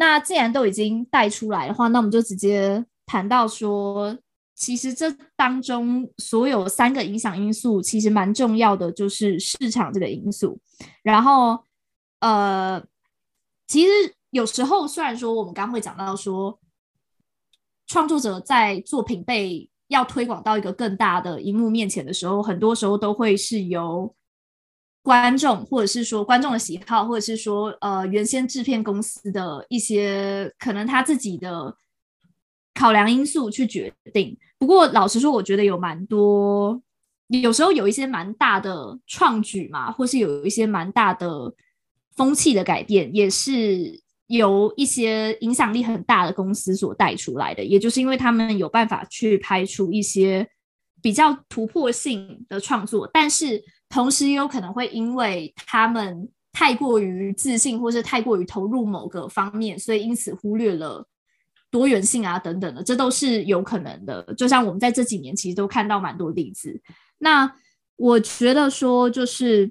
那既然都已经带出来的话，那我们就直接谈到说，其实这当中所有三个影响因素，其实蛮重要的，就是市场这个因素。然后，呃，其实有时候虽然说我们刚会讲到说，创作者在作品被要推广到一个更大的荧幕面前的时候，很多时候都会是由观众，或者是说观众的喜好，或者是说呃原先制片公司的一些可能他自己的考量因素去决定。不过老实说，我觉得有蛮多，有时候有一些蛮大的创举嘛，或是有一些蛮大的风气的改变，也是由一些影响力很大的公司所带出来的。也就是因为他们有办法去拍出一些比较突破性的创作，但是。同时也有可能会因为他们太过于自信，或是太过于投入某个方面，所以因此忽略了多元性啊等等的，这都是有可能的。就像我们在这几年其实都看到蛮多例子。那我觉得说，就是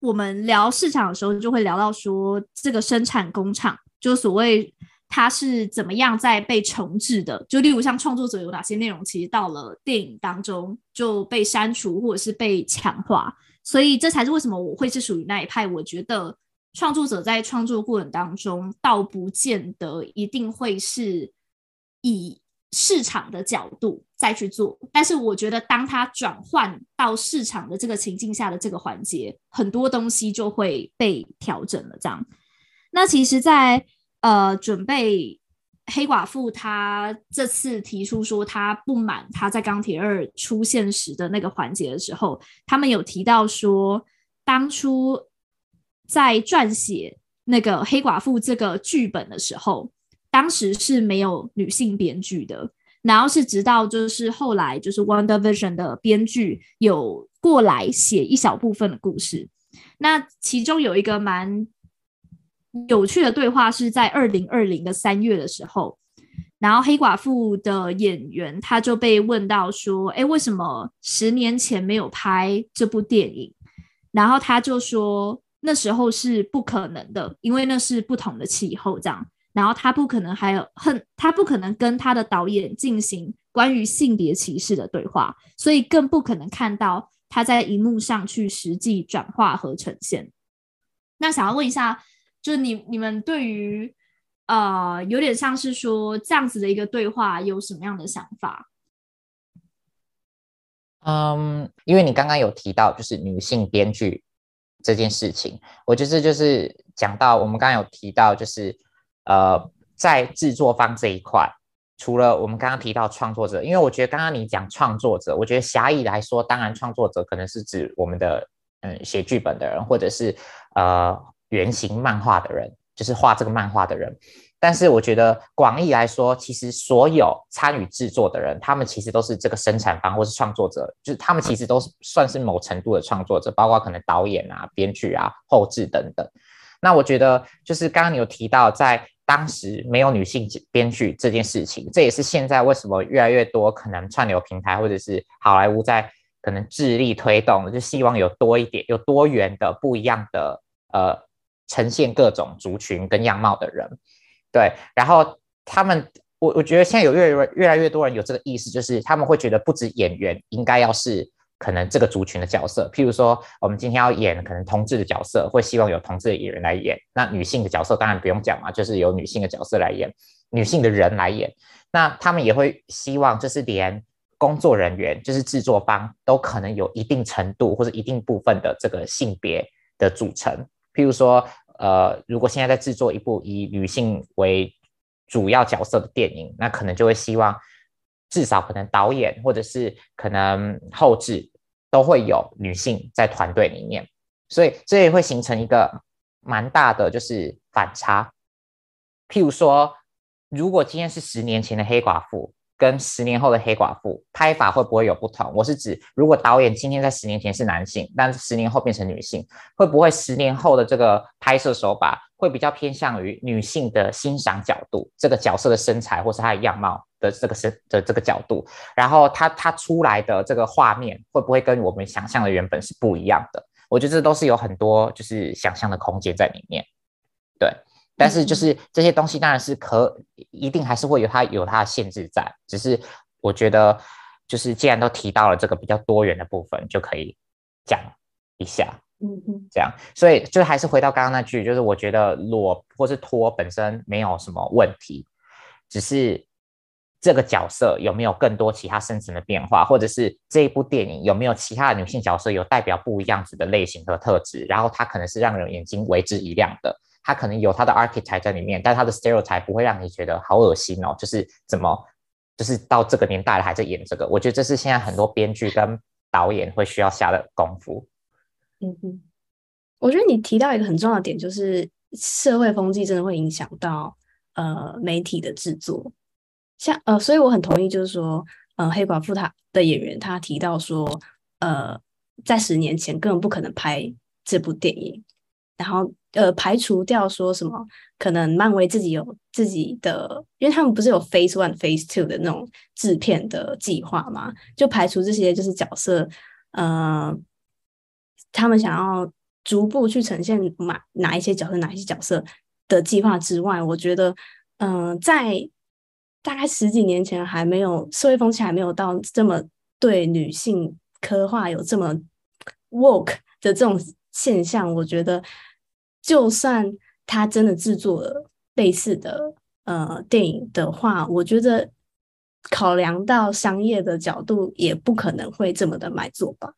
我们聊市场的时候，就会聊到说，这个生产工厂，就所谓。它是怎么样在被重置的？就例如像创作者有哪些内容，其实到了电影当中就被删除或者是被强化，所以这才是为什么我会是属于那一派。我觉得创作者在创作过程当中，倒不见得一定会是以市场的角度再去做，但是我觉得当他转换到市场的这个情境下的这个环节，很多东西就会被调整了。这样，那其实，在呃，准备黑寡妇，她这次提出说她不满她在钢铁二出现时的那个环节的时候，他们有提到说，当初在撰写那个黑寡妇这个剧本的时候，当时是没有女性编剧的，然后是直到就是后来就是 Wonder Vision 的编剧有过来写一小部分的故事，那其中有一个蛮。有趣的对话是在二零二零的三月的时候，然后黑寡妇的演员他就被问到说：“哎，为什么十年前没有拍这部电影？”然后他就说：“那时候是不可能的，因为那是不同的气候，这样。然后他不可能还有恨，他不可能跟他的导演进行关于性别歧视的对话，所以更不可能看到他在荧幕上去实际转化和呈现。”那想要问一下。就你你们对于呃有点像是说这样子的一个对话有什么样的想法？嗯，因为你刚刚有提到就是女性编剧这件事情，我就是就是讲到我们刚刚有提到就是呃在制作方这一块，除了我们刚刚提到创作者，因为我觉得刚刚你讲创作者，我觉得狭义来说，当然创作者可能是指我们的嗯写剧本的人，或者是呃。原型漫画的人，就是画这个漫画的人。但是我觉得广义来说，其实所有参与制作的人，他们其实都是这个生产方或是创作者，就是他们其实都是算是某程度的创作者，包括可能导演啊、编剧啊、后制等等。那我觉得就是刚刚你有提到，在当时没有女性编剧这件事情，这也是现在为什么越来越多可能串流平台或者是好莱坞在可能致力推动，就希望有多一点、有多元的不一样的呃。呈现各种族群跟样貌的人，对，然后他们，我我觉得现在有越来越来越多人有这个意识，就是他们会觉得不止演员应该要是可能这个族群的角色，譬如说我们今天要演可能同志的角色，会希望有同志的演员来演，那女性的角色当然不用讲嘛，就是由女性的角色来演，女性的人来演，那他们也会希望就是连工作人员，就是制作方都可能有一定程度或者一定部分的这个性别的组成，譬如说。呃，如果现在在制作一部以女性为主要角色的电影，那可能就会希望至少可能导演或者是可能后制都会有女性在团队里面，所以这也会形成一个蛮大的就是反差。譬如说，如果今天是十年前的黑寡妇。跟十年后的黑寡妇拍法会不会有不同？我是指，如果导演今天在十年前是男性，但是十年后变成女性，会不会十年后的这个拍摄手法会比较偏向于女性的欣赏角度，这个角色的身材或是她的样貌的这个身的这个角度，然后他他出来的这个画面会不会跟我们想象的原本是不一样的？我觉得这都是有很多就是想象的空间在里面，对。但是就是这些东西当然是可一定还是会有它有它的限制在，只是我觉得就是既然都提到了这个比较多元的部分，就可以讲一下，嗯嗯，这样，所以就还是回到刚刚那句，就是我觉得裸或是脱本身没有什么问题，只是。这个角色有没有更多其他深层的变化，或者是这一部电影有没有其他的女性角色有代表不一样子的类型和特质？然后它可能是让人眼睛为之一亮的，它可能有它的 archetype 在里面，但它的 stereotype 不会让你觉得好恶心哦。就是怎么，就是到这个年代了还在演这个，我觉得这是现在很多编剧跟导演会需要下的功夫。嗯哼，我觉得你提到一个很重要的点，就是社会风气真的会影响到呃媒体的制作。像呃，所以我很同意，就是说，呃，黑寡妇她的演员他提到说，呃，在十年前根本不可能拍这部电影，然后呃，排除掉说什么可能漫威自己有自己的，因为他们不是有 Phase One、Phase Two 的那种制片的计划嘛，就排除这些就是角色，呃，他们想要逐步去呈现哪哪一些角色、哪一些角色的计划之外，我觉得，嗯、在大概十几年前还没有社会风气还没有到这么对女性刻画有这么 woke 的这种现象，我觉得就算他真的制作了类似的呃电影的话，我觉得考量到商业的角度，也不可能会这么的买座吧。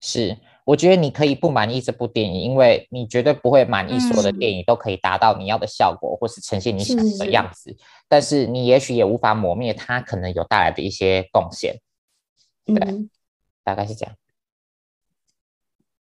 是。我觉得你可以不满意这部电影，因为你绝对不会满意所有的电影都可以达到你要的效果，或是呈现你想要的样子。但是你也许也无法磨灭它可能有带来的一些贡献。对，嗯、大概是这样。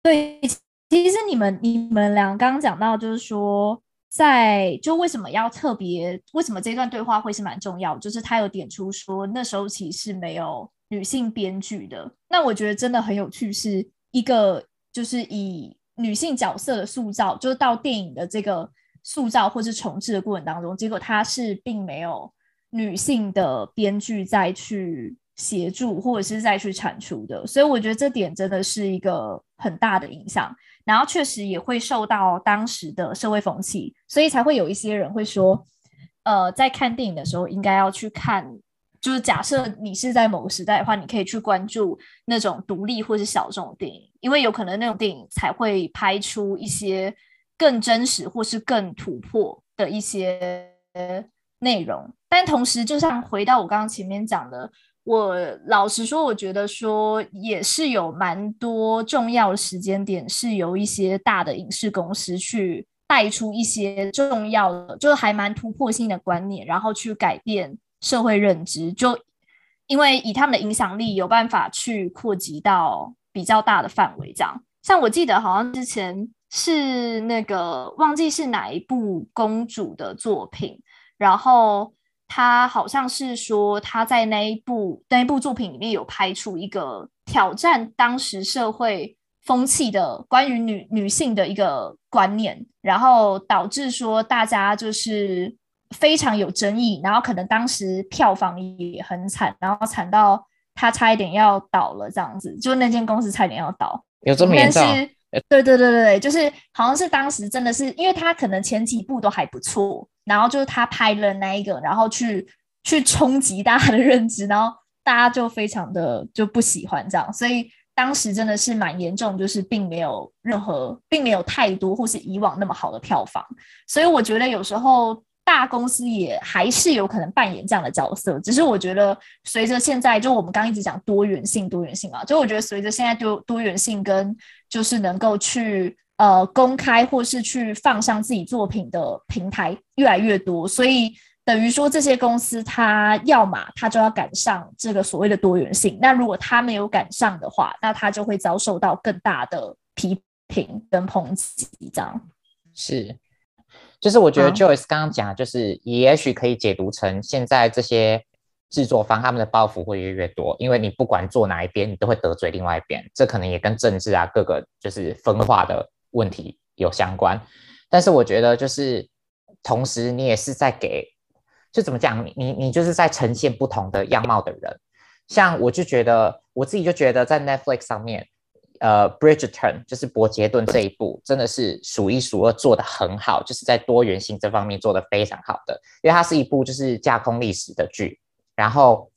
对，其实你们你们俩刚刚讲到，就是说，在就为什么要特别，为什么这段对话会是蛮重要，就是他有点出说那时候其实是没有女性编剧的。那我觉得真的很有趣是。一个就是以女性角色的塑造，就是到电影的这个塑造或是重制的过程当中，结果它是并没有女性的编剧再去协助或者是再去产出的，所以我觉得这点真的是一个很大的影响。然后确实也会受到当时的社会风气，所以才会有一些人会说，呃，在看电影的时候应该要去看。就是假设你是在某个时代的话，你可以去关注那种独立或是小众的电影，因为有可能那种电影才会拍出一些更真实或是更突破的一些内容。但同时，就像回到我刚刚前面讲的，我老实说，我觉得说也是有蛮多重要的时间点，是由一些大的影视公司去带出一些重要的，就是还蛮突破性的观念，然后去改变。社会认知，就因为以他们的影响力，有办法去扩及到比较大的范围。这样，像我记得好像之前是那个忘记是哪一部公主的作品，然后他好像是说他在那一部那一部作品里面有拍出一个挑战当时社会风气的关于女女性的一个观念，然后导致说大家就是。非常有争议，然后可能当时票房也很惨，然后惨到他差一点要倒了，这样子，就那间公司差一点要倒。有这么严重？对对对对对，就是好像是当时真的是，因为他可能前几部都还不错，然后就是他拍了那一个，然后去去冲击大家的认知，然后大家就非常的就不喜欢这样，所以当时真的是蛮严重，就是并没有任何，并没有太多或是以往那么好的票房，所以我觉得有时候。大公司也还是有可能扮演这样的角色，只是我觉得随着现在，就我们刚一直讲多元性，多元性啊，就我觉得随着现在多多元性跟就是能够去呃公开或是去放上自己作品的平台越来越多，所以等于说这些公司它要么它就要赶上这个所谓的多元性，那如果它没有赶上的话，那它就会遭受到更大的批评跟抨击，这样是。就是我觉得 Joyce 刚刚讲，就是也许可以解读成现在这些制作方他们的包袱会越来越多，因为你不管做哪一边，你都会得罪另外一边，这可能也跟政治啊各个就是分化的问题有相关。但是我觉得就是同时你也是在给，就怎么讲，你你就是在呈现不同的样貌的人。像我就觉得我自己就觉得在 Netflix 上面。呃，Bridgerton 就是伯杰顿这一部真的是数一数二做得很好，就是在多元性这方面做得非常好的，因为它是一部就是架空历史的剧，然后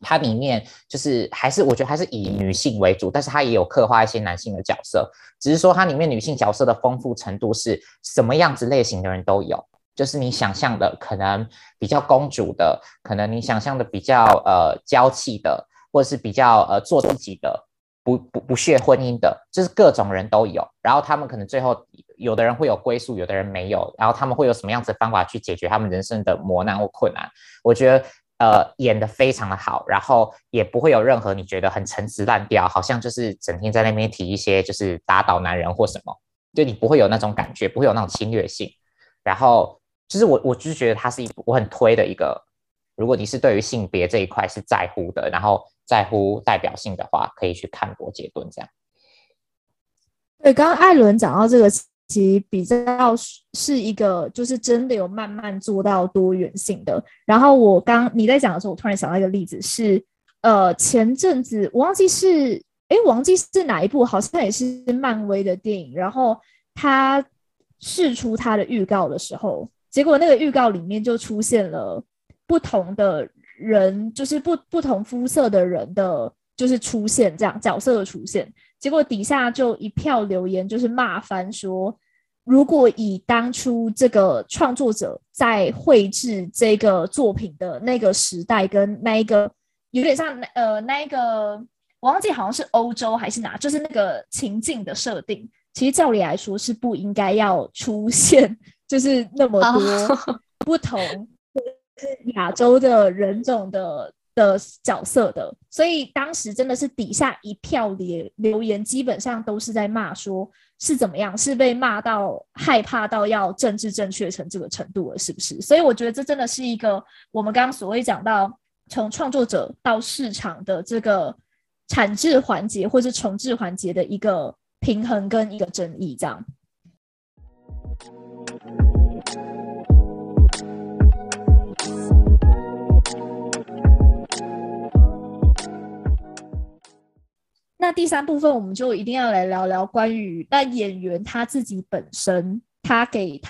它里面就是还是我觉得还是以女性为主，但是它也有刻画一些男性的角色，只是说它里面女性角色的丰富程度是什么样子类型的人都有，就是你想象的可能比较公主的，可能你想象的比较呃娇气的，或者是比较呃做自己的。不不不屑婚姻的，就是各种人都有，然后他们可能最后有的人会有归宿，有的人没有，然后他们会有什么样子的方法去解决他们人生的磨难或困难？我觉得呃演得非常的好，然后也不会有任何你觉得很陈词滥调，好像就是整天在那边提一些就是打倒男人或什么，就你不会有那种感觉，不会有那种侵略性。然后就是我我就是觉得它是一部我很推的一个，如果你是对于性别这一块是在乎的，然后。在乎代表性的话，可以去看伯杰顿这样。对，刚刚艾伦讲到这个，其实比较是一个，就是真的有慢慢做到多元性的。然后我刚你在讲的时候，我突然想到一个例子是，呃，前阵子我忘记是，哎，忘记是哪一部，好像也是漫威的电影。然后他释出他的预告的时候，结果那个预告里面就出现了不同的。人就是不不同肤色的人的，就是出现这样角色的出现，结果底下就一票留言，就是骂翻说，如果以当初这个创作者在绘制这个作品的那个时代跟那一个有点像呃那一个，我忘记好像是欧洲还是哪，就是那个情境的设定，其实照理来说是不应该要出现，就是那么多不同。是亚洲的人种的的角色的，所以当时真的是底下一票留留言，基本上都是在骂，说是怎么样，是被骂到害怕到要政治正确成这个程度了，是不是？所以我觉得这真的是一个我们刚刚所谓讲到从创作者到市场的这个产制环节或是重制环节的一个平衡跟一个争议，这样。那第三部分，我们就一定要来聊聊关于那演员他自己本身，他给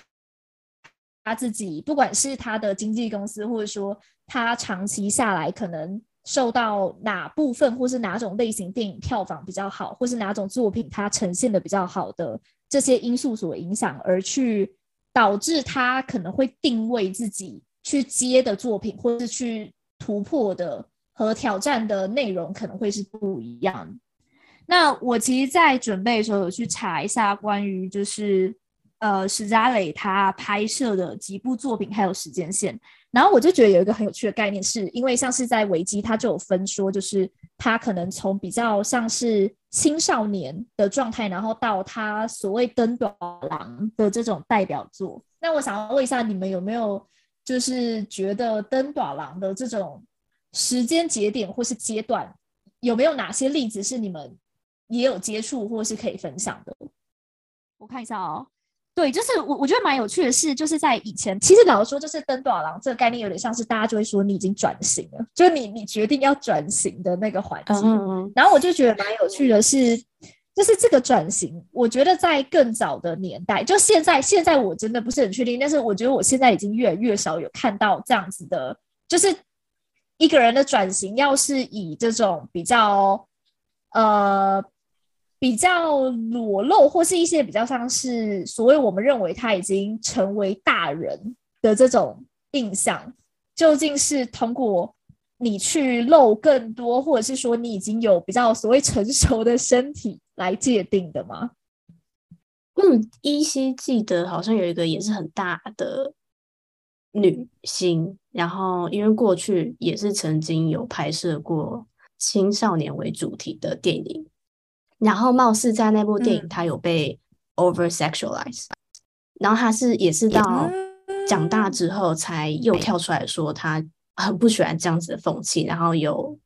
他自己，不管是他的经纪公司，或者说他长期下来可能受到哪部分或是哪种类型电影票房比较好，或是哪种作品它呈现的比较好的这些因素所影响，而去导致他可能会定位自己去接的作品，或是去突破的和挑战的内容，可能会是不一样。那我其实，在准备的时候有去查一下关于就是呃史嘉蕾他拍摄的几部作品还有时间线，然后我就觉得有一个很有趣的概念是，是因为像是在维基他就有分说，就是他可能从比较像是青少年的状态，然后到他所谓登短廊的这种代表作。那我想要问一下，你们有没有就是觉得登短廊的这种时间节点或是阶段，有没有哪些例子是你们？也有接触或是可以分享的，我看一下哦。对，就是我我觉得蛮有趣的是，就是在以前，其实老实说，就是登短廊这个概念有点像是大家就会说你已经转型了，就你你决定要转型的那个环节。嗯、然后我就觉得蛮有趣的是，就是这个转型，我觉得在更早的年代，就现在现在我真的不是很确定，但是我觉得我现在已经越来越少有看到这样子的，就是一个人的转型，要是以这种比较呃。比较裸露，或是一些比较像是所谓我们认为他已经成为大人的这种印象，究竟是通过你去露更多，或者是说你已经有比较所谓成熟的身体来界定的吗？嗯，依稀记得好像有一个也是很大的女星，然后因为过去也是曾经有拍摄过青少年为主题的电影。然后，貌似在那部电影，他有被 over sexualize，、嗯、然后他是也是到长大之后才又跳出来说他很不喜欢这样子的风气，然后有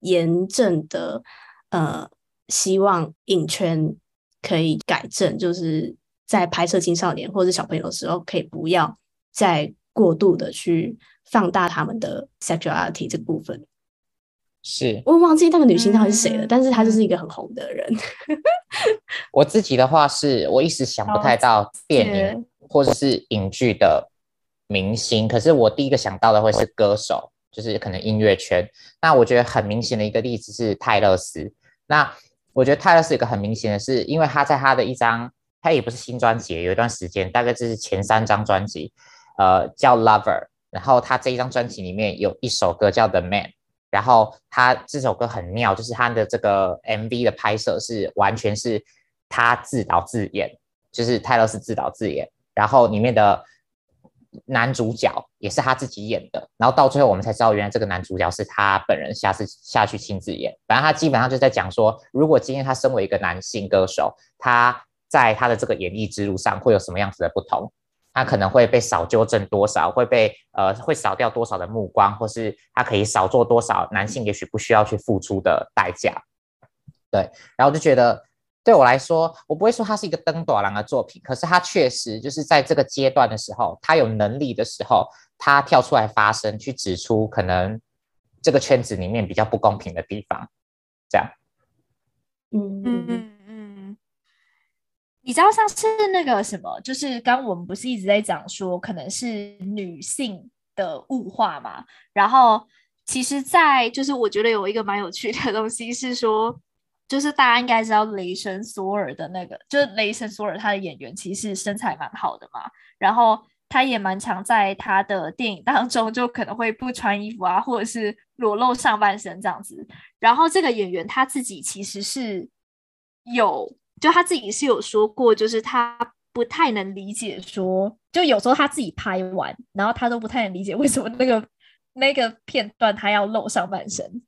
严正的呃希望影圈可以改正，就是在拍摄青少年或者小朋友的时候，可以不要再过度的去放大他们的 sexuality 这部分。是我忘记那个女星到底是谁了，嗯、但是她就是一个很红的人。我自己的话是，我一时想不太到电影或者是影剧的明星，可是我第一个想到的会是歌手，就是可能音乐圈。那我觉得很明显的一个例子是泰勒斯。那我觉得泰勒斯有个很明显的是，因为他在他的一张，他也不是新专辑，有一段时间，大概就是前三张专辑，呃，叫 Lover。然后他这一张专辑里面有一首歌叫 The Man，然后他这首歌很妙，就是他的这个 MV 的拍摄是完全是他自导自演，就是泰勒是自导自演，然后里面的男主角也是他自己演的，然后到最后我们才知道，原来这个男主角是他本人下次下去亲自演。反正他基本上就在讲说，如果今天他身为一个男性歌手，他在他的这个演艺之路上会有什么样子的不同？他可能会被少纠正多少，会被呃会少掉多少的目光，或是他可以少做多少男性也许不需要去付出的代价。对，然后我就觉得对我来说，我不会说他是一个登短郎的作品，可是他确实就是在这个阶段的时候，他有能力的时候，他跳出来发声，去指出可能这个圈子里面比较不公平的地方。这样，嗯嗯嗯。你知道像是那个什么，就是刚我们不是一直在讲说可能是女性的物化嘛？然后其实，在就是我觉得有一个蛮有趣的东西是说，就是大家应该知道雷神索尔的那个，就是雷神索尔他的演员其实身材蛮好的嘛，然后他也蛮常在他的电影当中就可能会不穿衣服啊，或者是裸露上半身这样子。然后这个演员他自己其实是有。就他自己是有说过，就是他不太能理解说，就有时候他自己拍完，然后他都不太能理解为什么那个那个片段他要露上半身。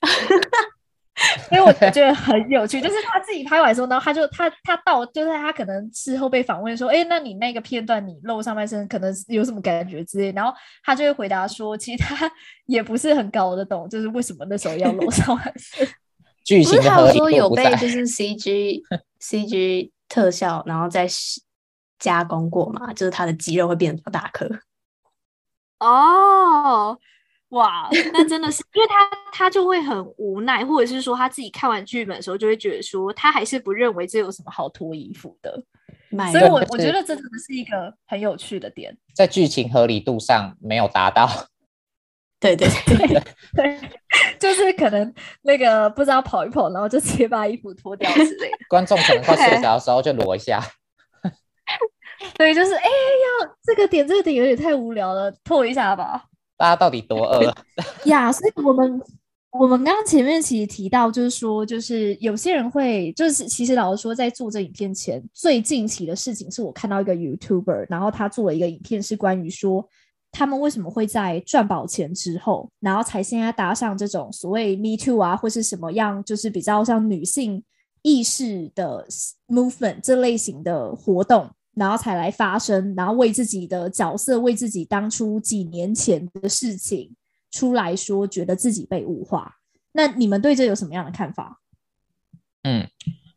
所以我觉得很有趣，就是他自己拍完的时候，然后他就他他到就是他可能事后被访问说，哎，那你那个片段你露上半身，可能有什么感觉之类，然后他就会回答说，其实他 也不是很搞得懂，就是为什么那时候要露上半身。不是他有说有被就是 CG CG 特效，然后再加工过嘛？就是他的肌肉会变得比较大颗。哦，哇，那真的是，因为他他就会很无奈，或者是说他自己看完剧本的时候，就会觉得说他还是不认为这有什么好脱衣服的。所以我我觉得这真的是一个很有趣的点，在剧情合理度上没有达到。对对对 对，就是可能那个不知道跑一跑，然后就直接把衣服脱掉之类的。观众可能快睡着的时候就裸一下。对，就是哎呀，这个点这个点有点太无聊了，脱一下吧。大家到底多饿呀？所以我们我们刚刚前面其实提到，就是说，就是有些人会，就是其实老实说，在做这影片前，最近期的事情是我看到一个 YouTuber，然后他做了一个影片，是关于说。他们为什么会在赚饱钱之后，然后才现在搭上这种所谓 Me Too 啊，或是什么样，就是比较像女性意识的 movement 这类型的活动，然后才来发声，然后为自己的角色，为自己当初几年前的事情出来说，觉得自己被物化。那你们对这有什么样的看法？嗯。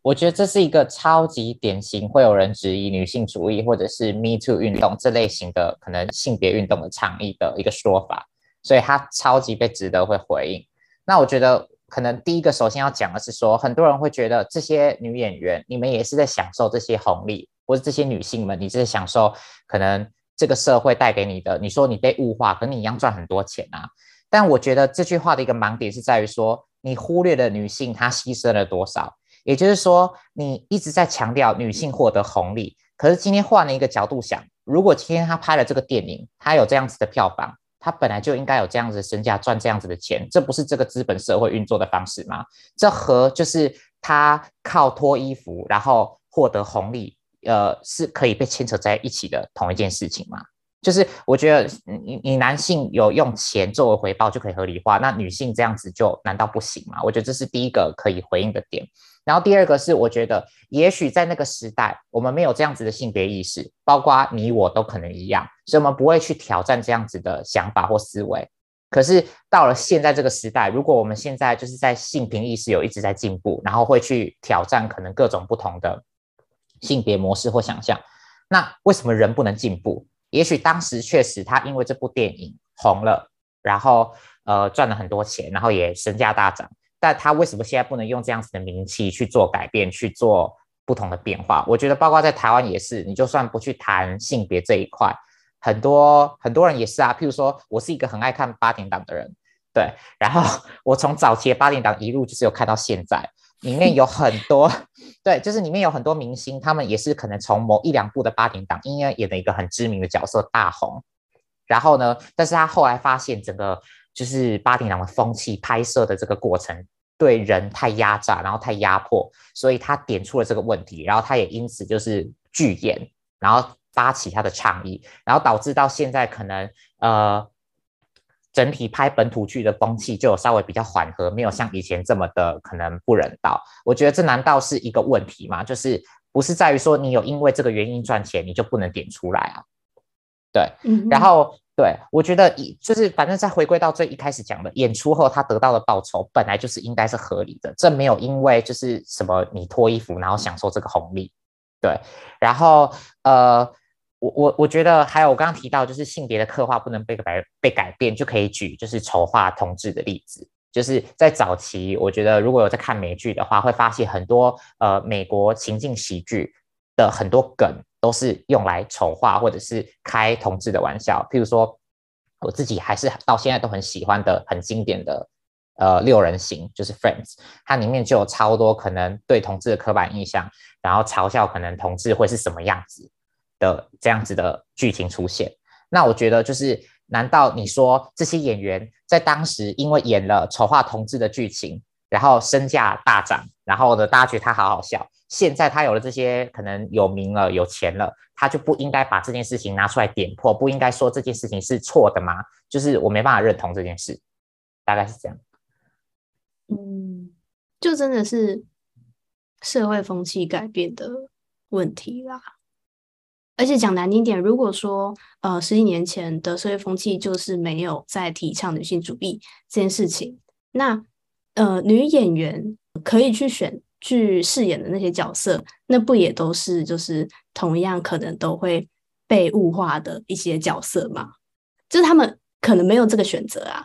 我觉得这是一个超级典型，会有人质疑女性主义或者是 Me Too 运动这类型的可能性别运动的倡议的一个说法，所以它超级被值得会回应。那我觉得可能第一个首先要讲的是说，很多人会觉得这些女演员，你们也是在享受这些红利，或者这些女性们，你是在享受可能这个社会带给你的。你说你被物化，可你一样赚很多钱啊。但我觉得这句话的一个盲点是在于说，你忽略了女性她牺牲了多少。也就是说，你一直在强调女性获得红利，可是今天换了一个角度想，如果今天他拍了这个电影，他有这样子的票房，他本来就应该有这样子的身价赚这样子的钱，这不是这个资本社会运作的方式吗？这和就是他靠脱衣服然后获得红利，呃，是可以被牵扯在一起的同一件事情吗？就是我觉得你你男性有用钱作为回报就可以合理化，那女性这样子就难道不行吗？我觉得这是第一个可以回应的点。然后第二个是，我觉得也许在那个时代，我们没有这样子的性别意识，包括你我都可能一样，所以我们不会去挑战这样子的想法或思维。可是到了现在这个时代，如果我们现在就是在性平意识有一直在进步，然后会去挑战可能各种不同的性别模式或想象，那为什么人不能进步？也许当时确实他因为这部电影红了，然后呃赚了很多钱，然后也身价大涨。但他为什么现在不能用这样子的名气去做改变，去做不同的变化？我觉得，包括在台湾也是，你就算不去谈性别这一块，很多很多人也是啊。譬如说，我是一个很爱看八点档的人，对，然后我从早期的八点档一路就是有看到现在，里面有很多，对，就是里面有很多明星，他们也是可能从某一两部的八点档，因为演了一个很知名的角色大红，然后呢，但是他后来发现整个。就是八点档的风气，拍摄的这个过程对人太压榨，然后太压迫，所以他点出了这个问题，然后他也因此就是拒演，然后发起他的倡议，然后导致到现在可能呃整体拍本土剧的风气就有稍微比较缓和，没有像以前这么的可能不人道。我觉得这难道是一个问题吗？就是不是在于说你有因为这个原因赚钱，你就不能点出来啊？对，然后。对，我觉得以就是反正再回归到最一开始讲的，演出后他得到的报酬本来就是应该是合理的，这没有因为就是什么你脱衣服然后享受这个红利，对。然后呃，我我我觉得还有我刚刚提到就是性别的刻画不能被改被改变，就可以举就是丑化同志的例子，就是在早期我觉得如果有在看美剧的话，会发现很多呃美国情境喜剧的很多梗。都是用来丑化或者是开同志的玩笑，譬如说，我自己还是到现在都很喜欢的很经典的呃六人行，就是 Friends，它里面就有超多可能对同志的刻板印象，然后嘲笑可能同志会是什么样子的这样子的剧情出现。那我觉得就是，难道你说这些演员在当时因为演了丑化同志的剧情，然后身价大涨，然后呢，大家觉得他好好笑。现在他有了这些，可能有名了、有钱了，他就不应该把这件事情拿出来点破，不应该说这件事情是错的吗？就是我没办法认同这件事，大概是这样。嗯，就真的是社会风气改变的问题啦。而且讲难听点，如果说呃十几年前的社会风气就是没有在提倡女性主义这件事情，那呃女演员可以去选。去饰演的那些角色，那不也都是就是同样可能都会被物化的一些角色吗？就是他们可能没有这个选择啊。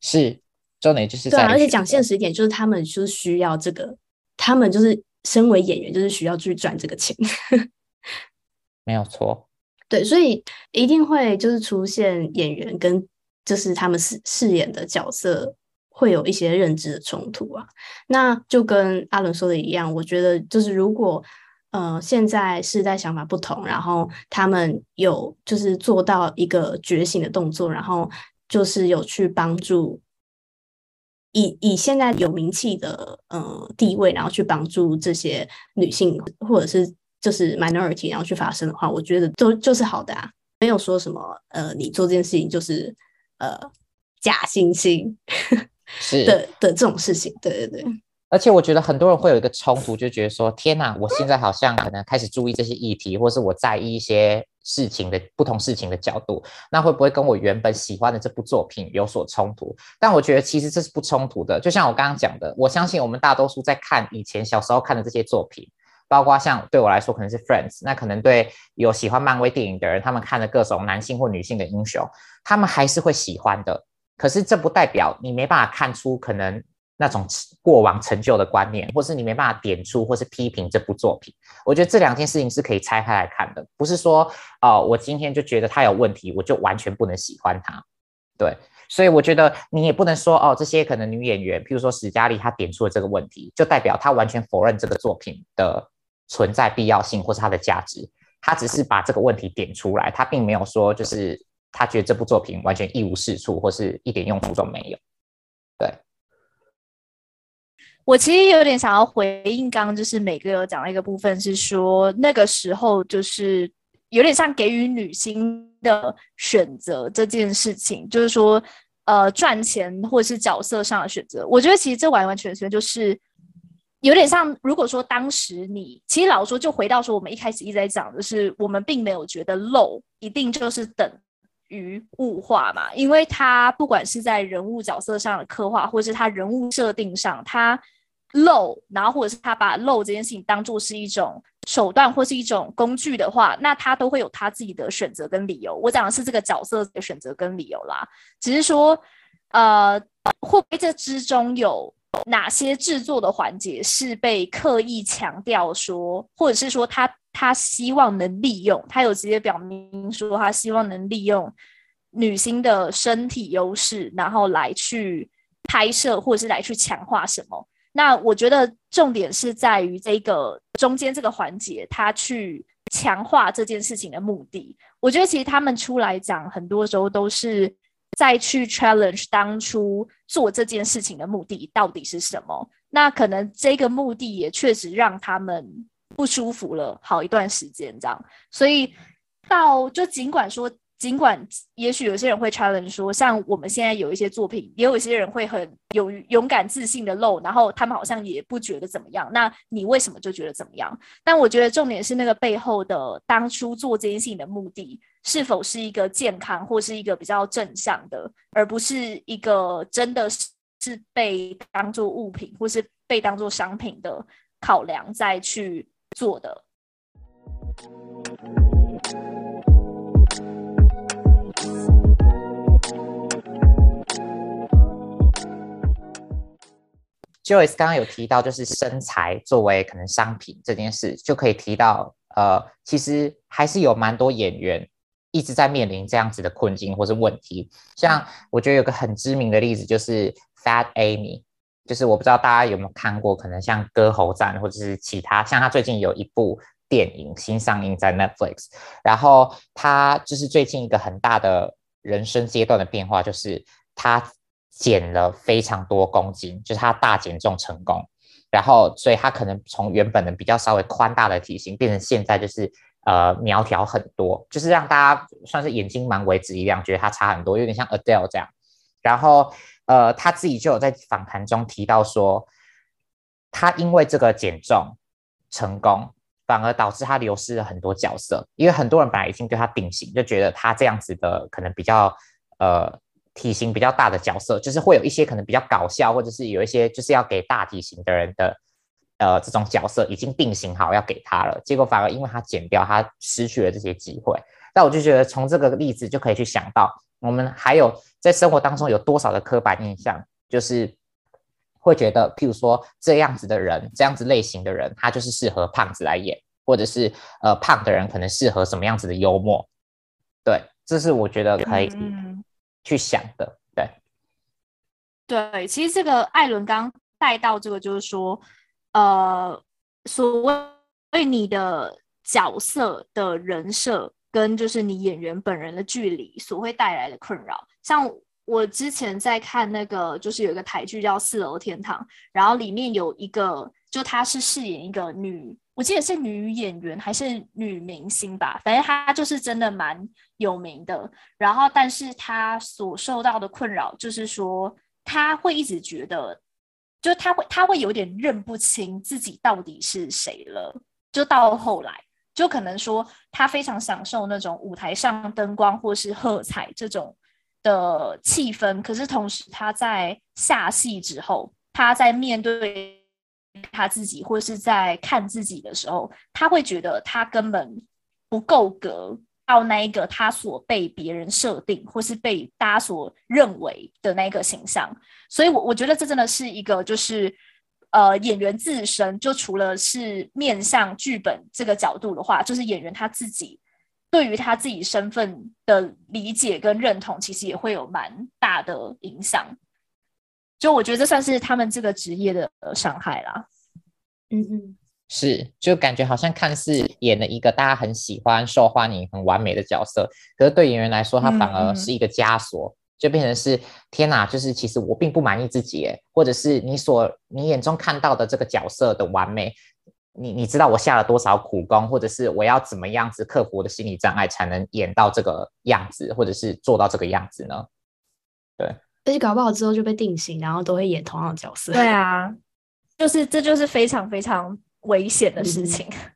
是，重点就是对啊，而且讲现实一点，就是他们就是需要这个，他们就是身为演员，就是需要去赚这个钱。没有错。对，所以一定会就是出现演员跟就是他们饰饰演的角色。会有一些认知的冲突啊，那就跟阿伦说的一样，我觉得就是如果呃现在世代想法不同，然后他们有就是做到一个觉醒的动作，然后就是有去帮助以以现在有名气的呃地位，然后去帮助这些女性或者是就是 minority，然后去发声的话，我觉得都就是好的啊，没有说什么呃你做这件事情就是呃假惺惺。是的的这种事情，对对对，而且我觉得很多人会有一个冲突，就觉得说，天哪，我现在好像可能开始注意这些议题，或是我在意一些事情的不同事情的角度，那会不会跟我原本喜欢的这部作品有所冲突？但我觉得其实这是不冲突的，就像我刚刚讲的，我相信我们大多数在看以前小时候看的这些作品，包括像对我来说可能是 Friends，那可能对有喜欢漫威电影的人，他们看的各种男性或女性的英雄，他们还是会喜欢的。可是这不代表你没办法看出可能那种过往成就的观念，或是你没办法点出或是批评这部作品。我觉得这两件事情是可以拆开来看的，不是说哦、我今天就觉得他有问题，我就完全不能喜欢他。对，所以我觉得你也不能说哦，这些可能女演员，譬如说史嘉丽，她点出了这个问题，就代表她完全否认这个作品的存在必要性或是它的价值。她只是把这个问题点出来，她并没有说就是。他觉得这部作品完全一无是处，或是一点用处都没有。对，我其实有点想要回应，刚就是每个有讲到一个部分，是说那个时候就是有点像给予女性的选择这件事情，就是说呃赚钱或者是角色上的选择。我觉得其实这完完全全就是有点像，如果说当时你其实老说，就回到说我们一开始一直在讲的是，我们并没有觉得漏一定就是等。于物化嘛，因为他不管是在人物角色上的刻画，或是他人物设定上，他漏，然后或者是他把漏这件事情当做是一种手段或是一种工具的话，那他都会有他自己的选择跟理由。我讲的是这个角色的选择跟理由啦，只是说，呃，会不会这之中有哪些制作的环节是被刻意强调说，或者是说他他希望能利用，他有直接表明说他希望能利用女星的身体优势，然后来去拍摄或者是来去强化什么？那我觉得重点是在于这个中间这个环节，他去强化这件事情的目的。我觉得其实他们出来讲，很多时候都是在去 challenge 当初做这件事情的目的到底是什么。那可能这个目的也确实让他们不舒服了好一段时间，这样。所以到就尽管说。尽管也许有些人会承认说，像我们现在有一些作品，也有一些人会很有勇敢自信的露，然后他们好像也不觉得怎么样。那你为什么就觉得怎么样？但我觉得重点是那个背后的当初做这件事情的目的，是否是一个健康或是一个比较正向的，而不是一个真的是是被当做物品或是被当做商品的考量再去做的。Joyce 刚刚有提到，就是身材作为可能商品这件事，就可以提到，呃，其实还是有蛮多演员一直在面临这样子的困境或是问题。像我觉得有个很知名的例子，就是 Fat Amy，就是我不知道大家有没有看过，可能像《歌喉战》或者是其他，像他最近有一部电影新上映在 Netflix，然后他就是最近一个很大的人生阶段的变化，就是他。减了非常多公斤，就是他大减重成功，然后所以他可能从原本的比较稍微宽大的体型，变成现在就是呃苗条很多，就是让大家算是眼睛蛮为之一亮，觉得他差很多，有点像 Adele 这样。然后呃他自己就有在访谈中提到说，他因为这个减重成功，反而导致他流失了很多角色，因为很多人本来已经对他定型，就觉得他这样子的可能比较呃。体型比较大的角色，就是会有一些可能比较搞笑，或者是有一些就是要给大体型的人的，呃，这种角色已经定型好要给他了，结果反而因为他减掉，他失去了这些机会。那我就觉得从这个例子就可以去想到，我们还有在生活当中有多少的刻板印象，就是会觉得，譬如说这样子的人，这样子类型的人，他就是适合胖子来演，或者是呃胖的人可能适合什么样子的幽默。对，这是我觉得可以。去想的，对，对，其实这个艾伦刚带到这个，就是说，呃，所谓你的角色的人设跟就是你演员本人的距离所会带来的困扰，像我之前在看那个，就是有一个台剧叫《四楼天堂》，然后里面有一个，就她是饰演一个女。我记得是女演员还是女明星吧，反正她就是真的蛮有名的。然后，但是她所受到的困扰就是说，她会一直觉得，就她会她会有点认不清自己到底是谁了。就到后来，就可能说他非常享受那种舞台上灯光或是喝彩这种的气氛，可是同时他在下戏之后，他在面对。他自己或是在看自己的时候，他会觉得他根本不够格到那一个他所被别人设定或是被大家所认为的那个形象。所以，我我觉得这真的是一个，就是呃，演员自身就除了是面向剧本这个角度的话，就是演员他自己对于他自己身份的理解跟认同，其实也会有蛮大的影响。就我觉得这算是他们这个职业的伤害啦。嗯嗯，是，就感觉好像看似演了一个大家很喜欢、受欢迎、很完美的角色，可是对演员来说，他反而是一个枷锁，嗯嗯，就变成是天哪，就是其实我并不满意自己，或者是你所你眼中看到的这个角色的完美，你你知道我下了多少苦功，或者是我要怎么样子克服我的心理障碍，才能演到这个样子，或者是做到这个样子呢？对。而且搞不好之后就被定型，然后都会演同样的角色。对啊，就是这就是非常非常危险的事情。嗯、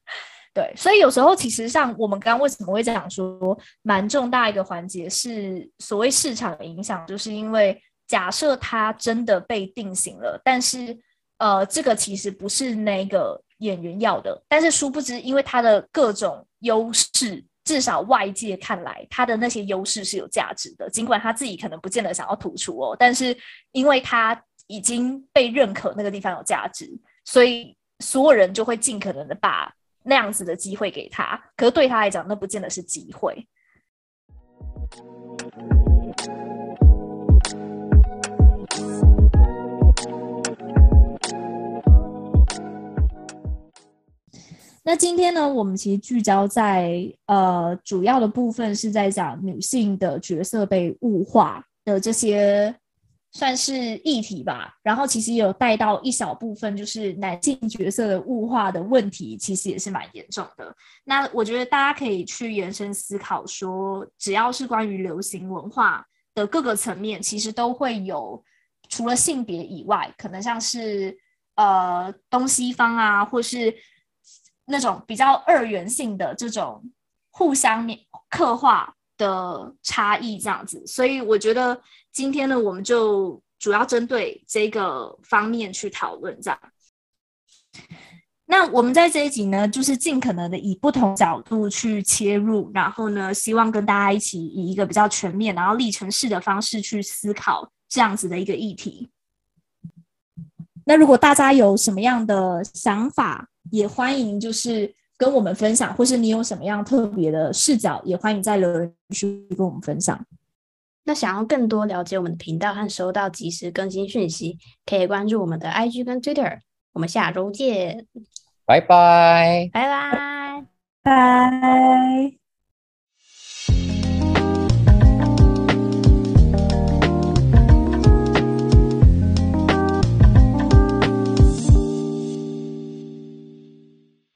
对，所以有时候其实像我们刚刚为什么会这样说，蛮重大一个环节是所谓市场的影响，就是因为假设他真的被定型了，但是呃，这个其实不是那个演员要的，但是殊不知，因为他的各种优势，至少外界看来，他的那些优势是有价值的，尽管他自己可能不见得想要突出哦，但是因为他已经被认可那个地方有价值，所以所有人就会尽可能的把那样子的机会给他，可是对他来讲，那不见得是机会。那今天呢，我们其实聚焦在呃，主要的部分是在讲女性的角色被物化的这些算是议题吧。然后其实有带到一小部分，就是男性角色的物化的问题，其实也是蛮严重的。那我觉得大家可以去延伸思考说，只要是关于流行文化的各个层面，其实都会有除了性别以外，可能像是呃东西方啊，或是。那种比较二元性的这种互相刻画的差异，这样子，所以我觉得今天呢，我们就主要针对这个方面去讨论，这样。那我们在这一集呢，就是尽可能的以不同角度去切入，然后呢，希望跟大家一起以一个比较全面，然后历程式的方式去思考这样子的一个议题。那如果大家有什么样的想法，也欢迎就是跟我们分享，或是你有什么样特别的视角，也欢迎在留言区跟我们分享。那想要更多了解我们的频道和收到及时更新讯息，可以关注我们的 IG 跟 Twitter。我们下周见，拜拜，拜拜，拜。